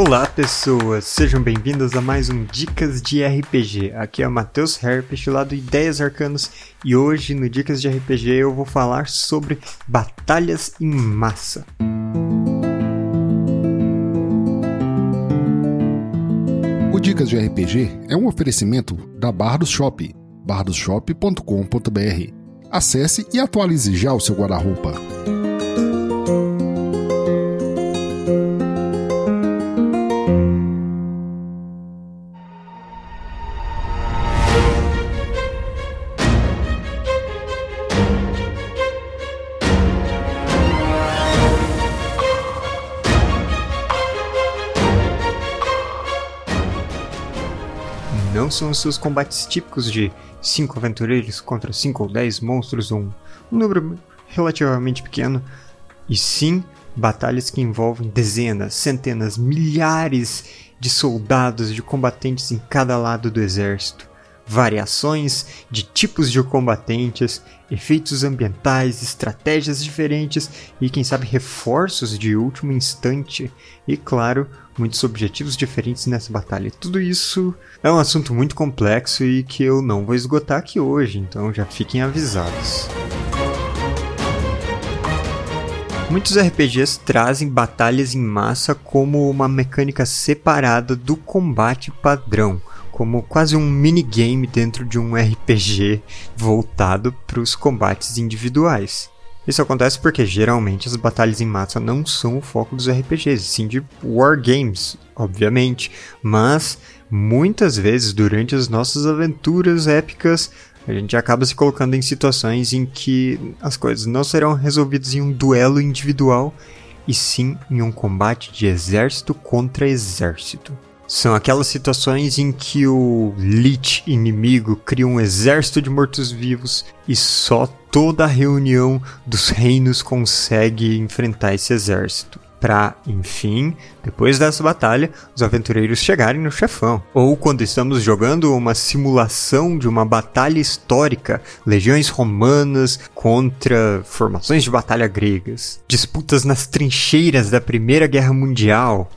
Olá pessoas, sejam bem-vindos a mais um Dicas de RPG. Aqui é o Matheus Herpes, lá do Ideias Arcanas, e hoje no Dicas de RPG eu vou falar sobre batalhas em massa. O Dicas de RPG é um oferecimento da Bardos Shop, bardosshop.com.br. Acesse e atualize já o seu guarda-roupa. Não são os seus combates típicos de 5 aventureiros contra 5 ou 10 monstros ou um, um número relativamente pequeno, e sim batalhas que envolvem dezenas, centenas, milhares de soldados, de combatentes em cada lado do exército, variações de tipos de combatentes, efeitos ambientais, estratégias diferentes e, quem sabe, reforços de último instante, e, claro, muitos objetivos diferentes nessa batalha. Tudo isso é um assunto muito complexo e que eu não vou esgotar aqui hoje, então já fiquem avisados. Muitos RPGs trazem batalhas em massa como uma mecânica separada do combate padrão, como quase um minigame dentro de um RPG voltado para os combates individuais. Isso acontece porque geralmente as batalhas em massa não são o foco dos RPGs, sim de wargames, obviamente, mas muitas vezes durante as nossas aventuras épicas a gente acaba se colocando em situações em que as coisas não serão resolvidas em um duelo individual, e sim em um combate de exército contra exército. São aquelas situações em que o Lich inimigo cria um exército de mortos-vivos e só toda a reunião dos reinos consegue enfrentar esse exército. Para, enfim, depois dessa batalha, os aventureiros chegarem no chefão. Ou quando estamos jogando uma simulação de uma batalha histórica, legiões romanas contra formações de batalha gregas, disputas nas trincheiras da Primeira Guerra Mundial,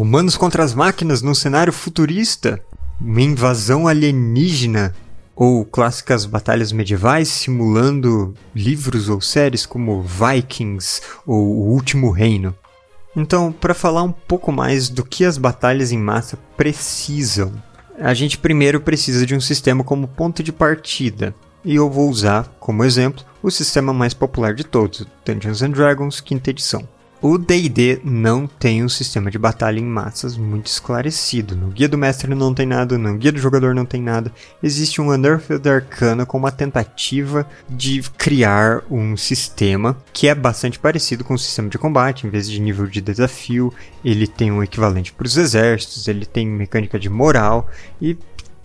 Humanos contra as máquinas num cenário futurista? Uma invasão alienígena? Ou clássicas batalhas medievais simulando livros ou séries como Vikings ou O Último Reino? Então, para falar um pouco mais do que as batalhas em massa precisam, a gente primeiro precisa de um sistema como ponto de partida. E eu vou usar, como exemplo, o sistema mais popular de todos, Dungeons and Dragons, quinta edição. O D&D não tem um sistema de batalha em massas muito esclarecido. No guia do mestre não tem nada, no guia do jogador não tem nada. Existe um Unearthed Arcana com uma tentativa de criar um sistema que é bastante parecido com o sistema de combate. Em vez de nível de desafio, ele tem um equivalente para os exércitos, ele tem mecânica de moral e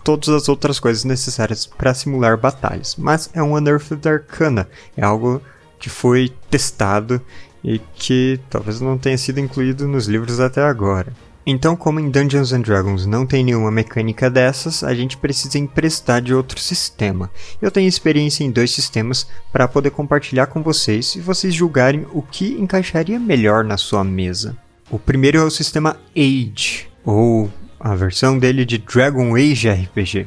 todas as outras coisas necessárias para simular batalhas. Mas é um Unearthed Arcana, é algo que foi testado e que talvez não tenha sido incluído nos livros até agora. Então, como em Dungeons and Dragons não tem nenhuma mecânica dessas, a gente precisa emprestar de outro sistema. Eu tenho experiência em dois sistemas para poder compartilhar com vocês e vocês julgarem o que encaixaria melhor na sua mesa. O primeiro é o sistema Age, ou a versão dele de Dragon Age RPG.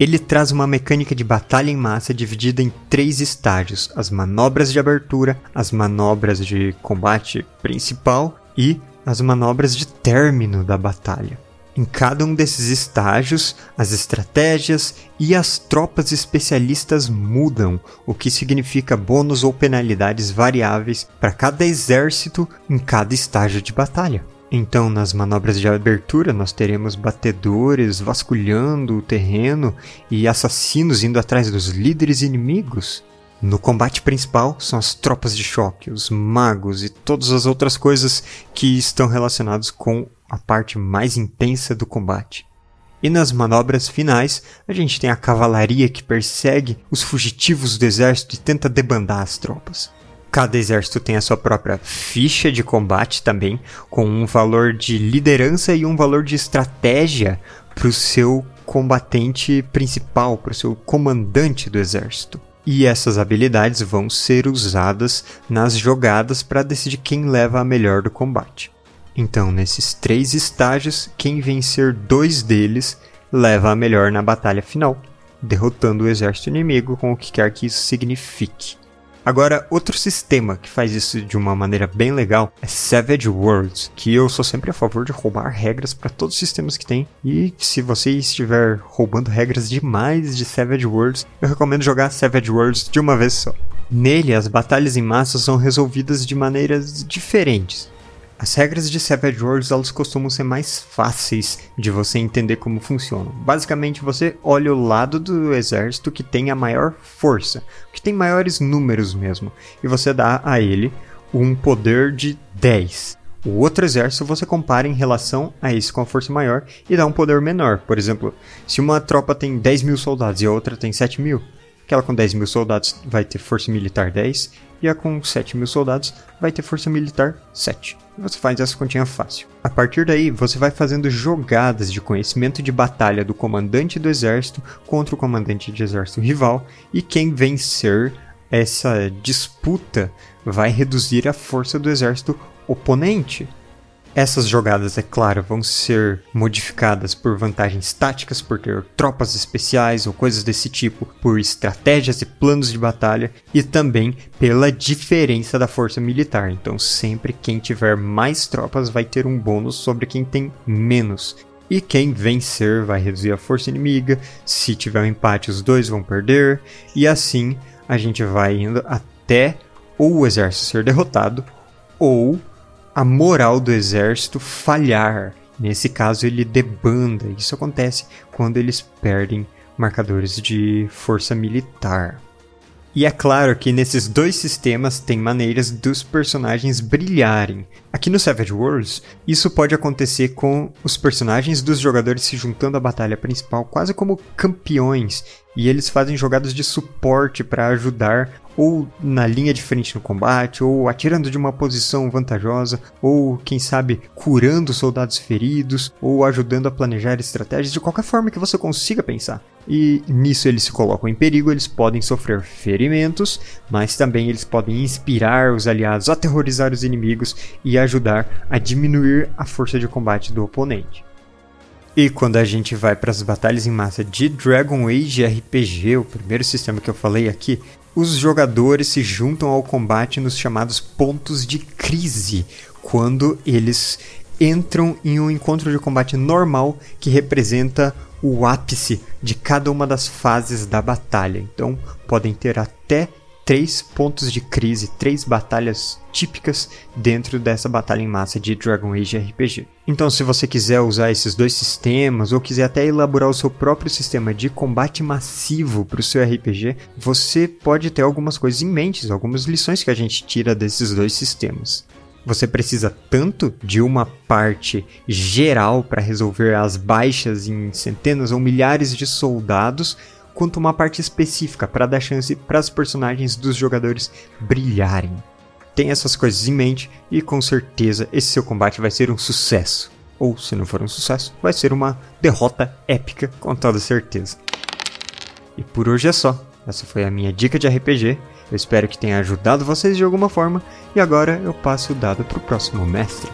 Ele traz uma mecânica de batalha em massa dividida em três estágios: as manobras de abertura, as manobras de combate principal e as manobras de término da batalha. Em cada um desses estágios, as estratégias e as tropas especialistas mudam, o que significa bônus ou penalidades variáveis para cada exército em cada estágio de batalha. Então, nas manobras de abertura, nós teremos batedores vasculhando o terreno e assassinos indo atrás dos líderes inimigos. No combate principal são as tropas de choque, os magos e todas as outras coisas que estão relacionadas com a parte mais intensa do combate. E nas manobras finais, a gente tem a cavalaria que persegue os fugitivos do exército e tenta debandar as tropas. Cada exército tem a sua própria ficha de combate também, com um valor de liderança e um valor de estratégia para o seu combatente principal, para o seu comandante do exército. E essas habilidades vão ser usadas nas jogadas para decidir quem leva a melhor do combate. Então, nesses três estágios, quem vencer dois deles leva a melhor na batalha final, derrotando o exército inimigo com o que quer que isso signifique. Agora, outro sistema que faz isso de uma maneira bem legal é Savage Worlds, que eu sou sempre a favor de roubar regras para todos os sistemas que tem. E se você estiver roubando regras demais de Savage Worlds, eu recomendo jogar Savage Worlds de uma vez só. Nele, as batalhas em massa são resolvidas de maneiras diferentes. As regras de Savage Worlds elas costumam ser mais fáceis de você entender como funcionam. Basicamente, você olha o lado do exército que tem a maior força, que tem maiores números mesmo, e você dá a ele um poder de 10. O outro exército você compara em relação a esse com a força maior e dá um poder menor. Por exemplo, se uma tropa tem 10 mil soldados e a outra tem 7 mil, aquela com 10 mil soldados vai ter força militar 10 e a com 7 mil soldados vai ter força militar 7. Você faz essa continha fácil. A partir daí, você vai fazendo jogadas de conhecimento de batalha do comandante do exército contra o comandante de exército rival, e quem vencer essa disputa vai reduzir a força do exército oponente. Essas jogadas, é claro, vão ser modificadas por vantagens táticas, por ter tropas especiais ou coisas desse tipo, por estratégias e planos de batalha e também pela diferença da força militar. Então, sempre quem tiver mais tropas vai ter um bônus sobre quem tem menos. E quem vencer vai reduzir a força inimiga. Se tiver um empate, os dois vão perder. E assim a gente vai indo até ou o exército ser derrotado ou a moral do exército falhar. Nesse caso, ele debanda. Isso acontece quando eles perdem marcadores de força militar. E é claro que nesses dois sistemas tem maneiras dos personagens brilharem. Aqui no Savage Worlds, isso pode acontecer com os personagens dos jogadores se juntando à batalha principal quase como campeões, e eles fazem jogadas de suporte para ajudar ou na linha de frente no combate, ou atirando de uma posição vantajosa, ou quem sabe curando soldados feridos, ou ajudando a planejar estratégias de qualquer forma que você consiga pensar. E nisso eles se colocam em perigo, eles podem sofrer ferimentos, mas também eles podem inspirar os aliados, aterrorizar os inimigos e ajudar a diminuir a força de combate do oponente. E quando a gente vai para as batalhas em massa de Dragon Age RPG, o primeiro sistema que eu falei aqui, os jogadores se juntam ao combate nos chamados pontos de crise, quando eles entram em um encontro de combate normal que representa o ápice de cada uma das fases da batalha. Então, podem ter até três pontos de crise, três batalhas típicas dentro dessa batalha em massa de Dragon Age RPG. Então, se você quiser usar esses dois sistemas ou quiser até elaborar o seu próprio sistema de combate massivo para o seu RPG, você pode ter algumas coisas em mente, algumas lições que a gente tira desses dois sistemas. Você precisa tanto de uma parte geral para resolver as baixas em centenas ou milhares de soldados, quanto uma parte específica para dar chance para os personagens dos jogadores brilharem. Tenha essas coisas em mente e com certeza esse seu combate vai ser um sucesso. Ou, se não for um sucesso, vai ser uma derrota épica com toda certeza. E por hoje é só. Essa foi a minha dica de RPG. Eu espero que tenha ajudado vocês de alguma forma. E agora eu passo o dado para o próximo mestre.